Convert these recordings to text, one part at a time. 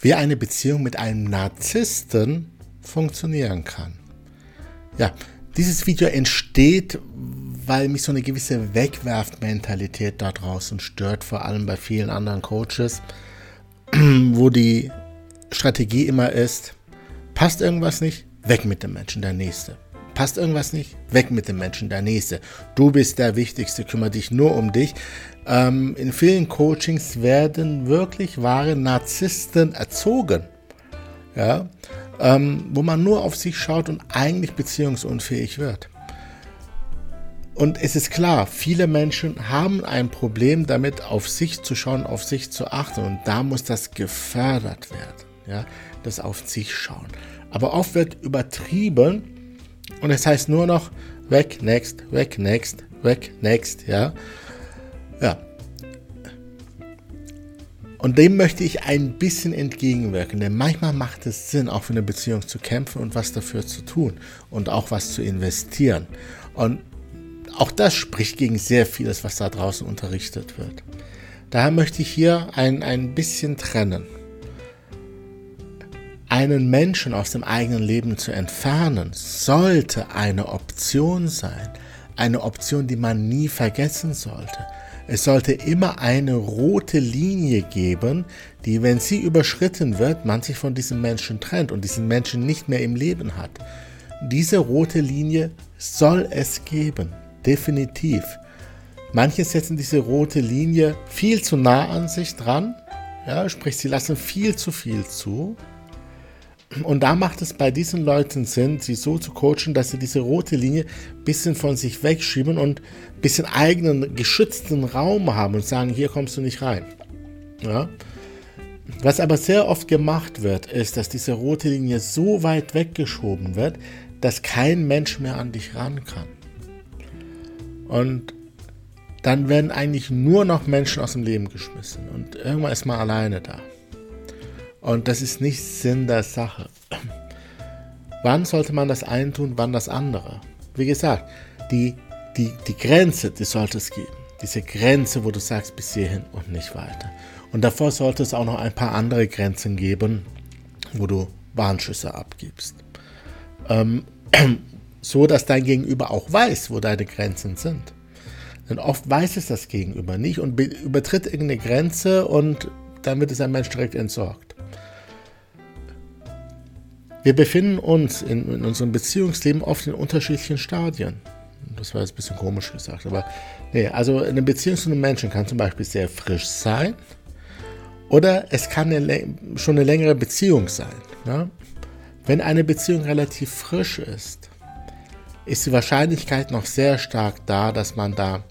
wie eine Beziehung mit einem Narzissten funktionieren kann. Ja, dieses Video entsteht, weil mich so eine gewisse Wegwerfmentalität da draußen stört, vor allem bei vielen anderen Coaches, wo die Strategie immer ist, passt irgendwas nicht, weg mit dem Menschen, der nächste. Passt irgendwas nicht, weg mit dem Menschen, der nächste. Du bist der Wichtigste, kümmere dich nur um dich. Ähm, in vielen Coachings werden wirklich wahre Narzissten erzogen. Ja, ähm, wo man nur auf sich schaut und eigentlich beziehungsunfähig wird. Und es ist klar, viele Menschen haben ein Problem damit, auf sich zu schauen, auf sich zu achten. Und da muss das gefördert werden. Ja, das auf sich schauen. Aber oft wird übertrieben und es heißt nur noch weg, next, weg, next, weg, next. Ja, ja. Und dem möchte ich ein bisschen entgegenwirken, denn manchmal macht es Sinn, auch für eine Beziehung zu kämpfen und was dafür zu tun und auch was zu investieren. Und auch das spricht gegen sehr vieles, was da draußen unterrichtet wird. Daher möchte ich hier ein, ein bisschen trennen. Einen Menschen aus dem eigenen Leben zu entfernen, sollte eine Option sein. Eine Option, die man nie vergessen sollte. Es sollte immer eine rote Linie geben, die, wenn sie überschritten wird, man sich von diesem Menschen trennt und diesen Menschen nicht mehr im Leben hat. Diese rote Linie soll es geben, definitiv. Manche setzen diese rote Linie viel zu nah an sich dran, ja, sprich, sie lassen viel zu viel zu. Und da macht es bei diesen Leuten Sinn, sie so zu coachen, dass sie diese rote Linie ein bisschen von sich wegschieben und ein bisschen eigenen geschützten Raum haben und sagen, hier kommst du nicht rein. Ja? Was aber sehr oft gemacht wird, ist, dass diese rote Linie so weit weggeschoben wird, dass kein Mensch mehr an dich ran kann. Und dann werden eigentlich nur noch Menschen aus dem Leben geschmissen und irgendwann ist man alleine da. Und das ist nicht Sinn der Sache. Wann sollte man das eine tun, wann das andere? Wie gesagt, die, die, die Grenze, die sollte es geben. Diese Grenze, wo du sagst, bis hierhin und nicht weiter. Und davor sollte es auch noch ein paar andere Grenzen geben, wo du Warnschüsse abgibst. Ähm, so, dass dein Gegenüber auch weiß, wo deine Grenzen sind. Denn oft weiß es das Gegenüber nicht und übertritt irgendeine Grenze und dann wird es ein Mensch direkt entsorgt. Wir befinden uns in, in, unserem Beziehungsleben oft in unterschiedlichen Stadien. Das war jetzt ein bisschen komisch gesagt, aber nee, also eine Beziehung zu einem Menschen kann zum Beispiel sehr frisch sein oder es kann eine, schon eine längere Beziehung sein. Ja? Wenn eine Beziehung relativ frisch ist, ist die Wahrscheinlichkeit noch sehr stark da, dass man da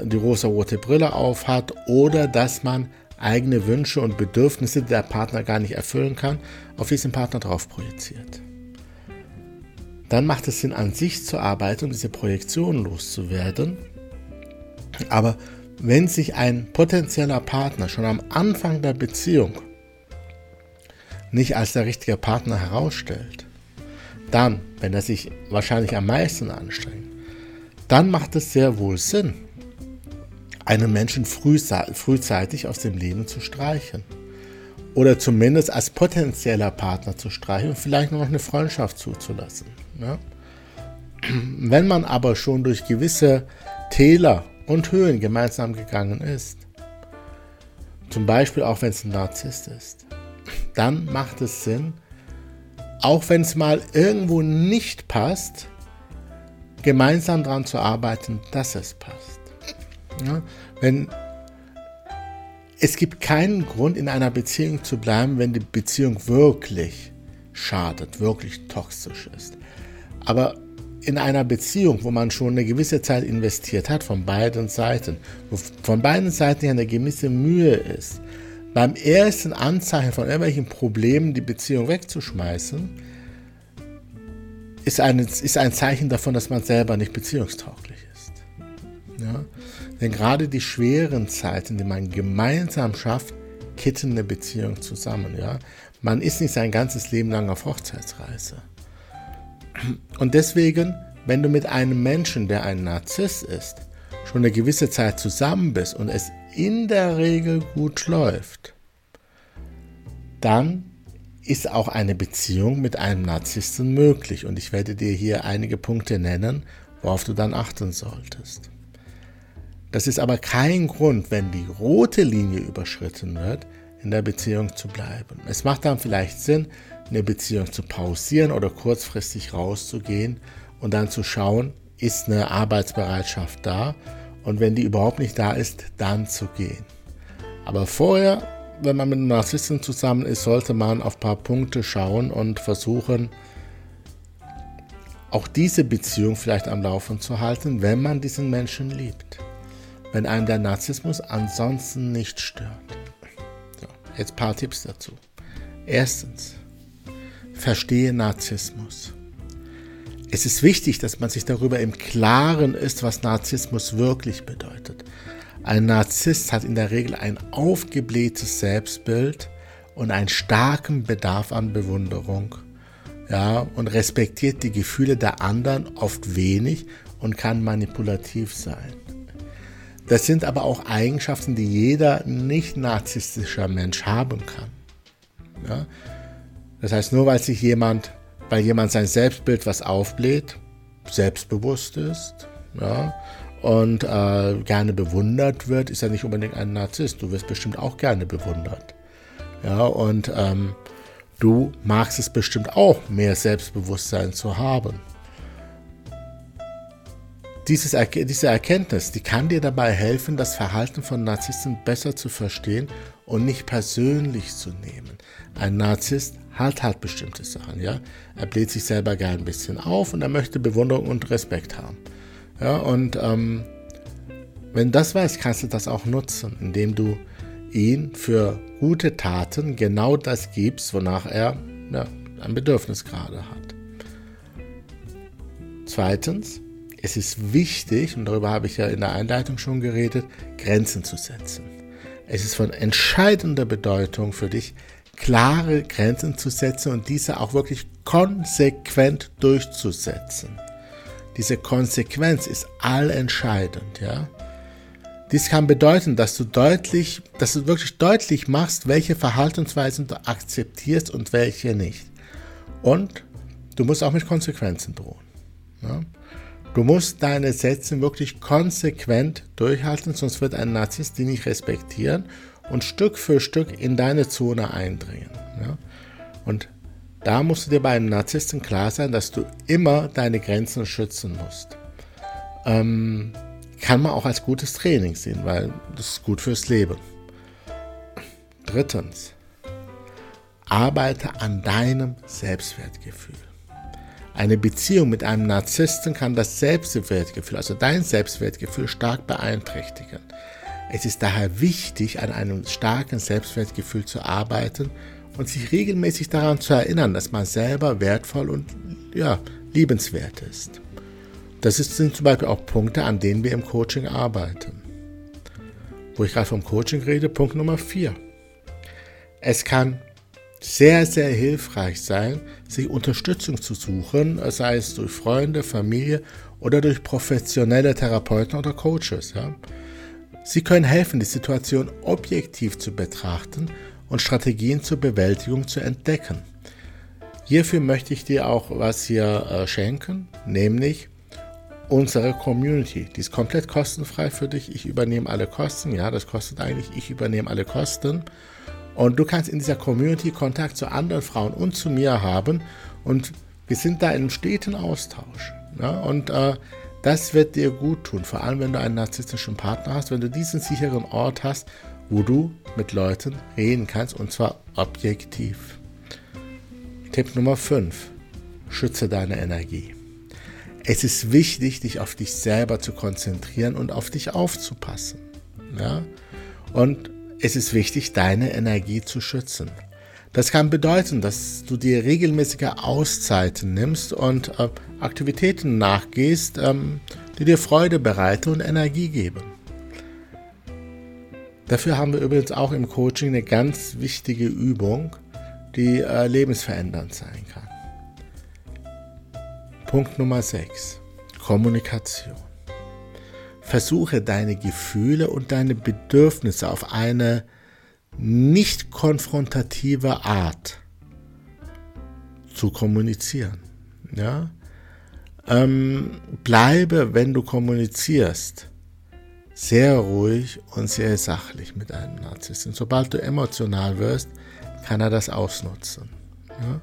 die rosa-rote Brille aufhat oder dass man eigene Wünsche und Bedürfnisse, die der Partner gar nicht erfüllen kann, auf diesen Partner drauf projiziert. Dann macht es Sinn, an sich zu arbeiten und diese Projektion loszuwerden. Aber wenn sich ein potenzieller Partner schon am Anfang der Beziehung nicht als der richtige Partner herausstellt, dann, wenn er sich wahrscheinlich am meisten anstrengt, dann macht es sehr wohl Sinn, einen Menschen frühzeitig aus dem Leben zu streichen. Oder zumindest als potenzieller Partner zu streichen und vielleicht noch eine Freundschaft zuzulassen. Ja? Wenn man aber schon durch gewisse Täler und Höhen gemeinsam gegangen ist, zum Beispiel auch wenn es ein Narzisst ist, dann macht es Sinn, auch wenn es mal irgendwo nicht passt, gemeinsam daran zu arbeiten, dass es passt. Ja, wenn es gibt keinen Grund, in einer Beziehung zu bleiben, wenn die Beziehung wirklich schadet, wirklich toxisch ist. Aber in einer Beziehung, wo man schon eine gewisse Zeit investiert hat, von beiden Seiten, wo von beiden Seiten eine gewisse Mühe ist, beim ersten Anzeichen von irgendwelchen Problemen die Beziehung wegzuschmeißen, ist ein, ist ein Zeichen davon, dass man selber nicht beziehungstauglich ist. Ja? Denn gerade die schweren Zeiten, die man gemeinsam schafft, kitten eine Beziehung zusammen. Ja? Man ist nicht sein ganzes Leben lang auf Hochzeitsreise. Und deswegen, wenn du mit einem Menschen, der ein Narzisst ist, schon eine gewisse Zeit zusammen bist und es in der Regel gut läuft, dann ist auch eine Beziehung mit einem Narzissten möglich. Und ich werde dir hier einige Punkte nennen, worauf du dann achten solltest. Das ist aber kein Grund, wenn die rote Linie überschritten wird, in der Beziehung zu bleiben. Es macht dann vielleicht Sinn, eine Beziehung zu pausieren oder kurzfristig rauszugehen und dann zu schauen, ist eine Arbeitsbereitschaft da und wenn die überhaupt nicht da ist, dann zu gehen. Aber vorher, wenn man mit einem Narzissten zusammen ist, sollte man auf ein paar Punkte schauen und versuchen, auch diese Beziehung vielleicht am Laufen zu halten, wenn man diesen Menschen liebt. Wenn einem der Narzissmus ansonsten nicht stört. So, jetzt ein paar Tipps dazu. Erstens, verstehe Narzissmus. Es ist wichtig, dass man sich darüber im Klaren ist, was Narzissmus wirklich bedeutet. Ein Narzisst hat in der Regel ein aufgeblähtes Selbstbild und einen starken Bedarf an Bewunderung. Ja, und respektiert die Gefühle der anderen oft wenig und kann manipulativ sein. Das sind aber auch Eigenschaften, die jeder nicht narzisstischer Mensch haben kann. Ja? Das heißt, nur weil sich jemand weil jemand sein Selbstbild was aufbläht, selbstbewusst ist, ja, und äh, gerne bewundert wird, ist er nicht unbedingt ein Narzisst. Du wirst bestimmt auch gerne bewundert. Ja, und ähm, du magst es bestimmt auch, mehr Selbstbewusstsein zu haben. Dieses, diese Erkenntnis, die kann dir dabei helfen, das Verhalten von Narzissten besser zu verstehen und nicht persönlich zu nehmen. Ein Narzisst hat halt bestimmte Sachen, ja. Er bläht sich selber gern ein bisschen auf und er möchte Bewunderung und Respekt haben. Ja, und ähm, wenn du das weißt, kannst du das auch nutzen, indem du ihn für gute Taten genau das gibst, wonach er ja, ein Bedürfnis gerade hat. Zweitens, es ist wichtig, und darüber habe ich ja in der Einleitung schon geredet, Grenzen zu setzen. Es ist von entscheidender Bedeutung für dich, klare Grenzen zu setzen und diese auch wirklich konsequent durchzusetzen. Diese Konsequenz ist allentscheidend, ja. Dies kann bedeuten, dass du deutlich, dass du wirklich deutlich machst, welche Verhaltensweisen du akzeptierst und welche nicht. Und du musst auch mit Konsequenzen drohen. Ja? Du musst deine Sätze wirklich konsequent durchhalten, sonst wird ein Narzisst die nicht respektieren und Stück für Stück in deine Zone eindringen. Ja? Und da musst du dir bei einem Narzissten klar sein, dass du immer deine Grenzen schützen musst. Ähm, kann man auch als gutes Training sehen, weil das ist gut fürs Leben. Drittens, arbeite an deinem Selbstwertgefühl. Eine Beziehung mit einem Narzissten kann das Selbstwertgefühl, also dein Selbstwertgefühl, stark beeinträchtigen. Es ist daher wichtig, an einem starken Selbstwertgefühl zu arbeiten und sich regelmäßig daran zu erinnern, dass man selber wertvoll und ja, liebenswert ist. Das sind zum Beispiel auch Punkte, an denen wir im Coaching arbeiten. Wo ich gerade vom Coaching rede, Punkt Nummer 4. Es kann sehr, sehr hilfreich sein, sich Unterstützung zu suchen, sei es durch Freunde, Familie oder durch professionelle Therapeuten oder Coaches. Ja. Sie können helfen, die Situation objektiv zu betrachten und Strategien zur Bewältigung zu entdecken. Hierfür möchte ich dir auch was hier äh, schenken, nämlich unsere Community. Die ist komplett kostenfrei für dich. Ich übernehme alle Kosten. Ja, das kostet eigentlich. Ich übernehme alle Kosten. Und du kannst in dieser Community Kontakt zu anderen Frauen und zu mir haben. Und wir sind da in einem steten Austausch. Ja, und äh, das wird dir gut tun, vor allem wenn du einen narzisstischen Partner hast, wenn du diesen sicheren Ort hast, wo du mit Leuten reden kannst und zwar objektiv. Tipp Nummer 5. Schütze deine Energie. Es ist wichtig, dich auf dich selber zu konzentrieren und auf dich aufzupassen. Ja? Und es ist wichtig, deine Energie zu schützen. Das kann bedeuten, dass du dir regelmäßige Auszeiten nimmst und äh, Aktivitäten nachgehst, ähm, die dir Freude bereiten und Energie geben. Dafür haben wir übrigens auch im Coaching eine ganz wichtige Übung, die äh, lebensverändernd sein kann. Punkt Nummer 6. Kommunikation. Versuche deine Gefühle und deine Bedürfnisse auf eine nicht konfrontative Art zu kommunizieren. Ja? Ähm, bleibe, wenn du kommunizierst, sehr ruhig und sehr sachlich mit einem Narzissten. Sobald du emotional wirst, kann er das ausnutzen. Ja?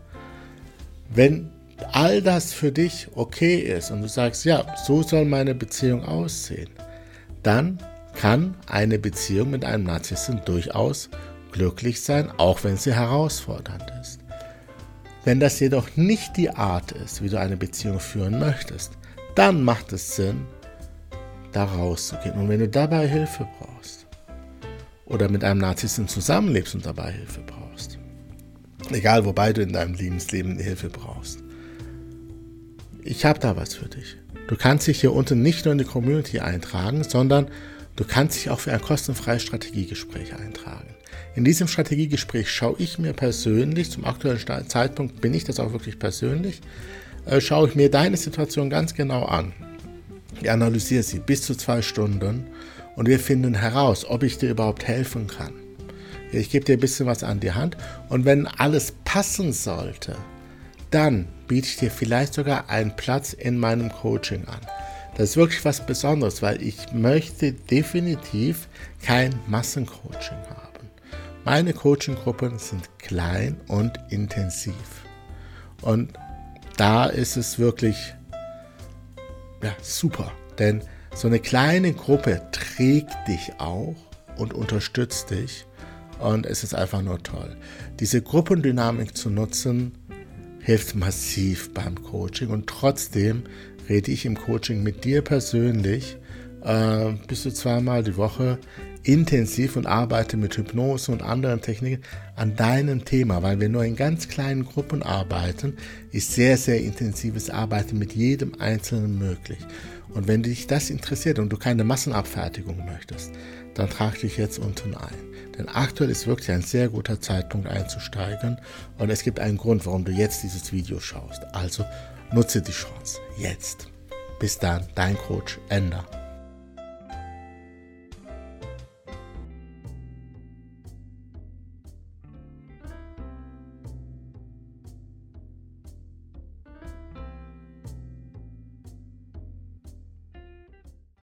Wenn all das für dich okay ist und du sagst, ja, so soll meine Beziehung aussehen, dann kann eine Beziehung mit einem Narzissten durchaus glücklich sein, auch wenn sie herausfordernd ist. Wenn das jedoch nicht die Art ist, wie du eine Beziehung führen möchtest, dann macht es Sinn, da rauszugehen. Und wenn du dabei Hilfe brauchst oder mit einem Narzissten zusammenlebst und dabei Hilfe brauchst, egal wobei du in deinem Lebensleben Hilfe brauchst, ich habe da was für dich. Du kannst dich hier unten nicht nur in die Community eintragen, sondern du kannst dich auch für ein kostenfreies Strategiegespräch eintragen. In diesem Strategiegespräch schaue ich mir persönlich, zum aktuellen Zeitpunkt bin ich das auch wirklich persönlich, äh, schaue ich mir deine Situation ganz genau an. Ich analysiere sie bis zu zwei Stunden und wir finden heraus, ob ich dir überhaupt helfen kann. Ich gebe dir ein bisschen was an die Hand und wenn alles passen sollte, dann biete ich dir vielleicht sogar einen Platz in meinem Coaching an. Das ist wirklich was Besonderes, weil ich möchte definitiv kein Massencoaching haben. Meine Coaching-Gruppen sind klein und intensiv. Und da ist es wirklich ja, super, denn so eine kleine Gruppe trägt dich auch und unterstützt dich und es ist einfach nur toll. Diese Gruppendynamik zu nutzen, hilft massiv beim Coaching und trotzdem rede ich im Coaching mit dir persönlich äh, bis zu zweimal die Woche intensiv und arbeite mit Hypnose und anderen Techniken an deinem Thema, weil wir nur in ganz kleinen Gruppen arbeiten, ist sehr, sehr intensives Arbeiten mit jedem Einzelnen möglich. Und wenn dich das interessiert und du keine Massenabfertigung möchtest, dann trag dich jetzt unten ein. Denn aktuell ist wirklich ein sehr guter Zeitpunkt einzusteigen und es gibt einen Grund, warum du jetzt dieses Video schaust. Also nutze die Chance. Jetzt. Bis dann, dein Coach Ender.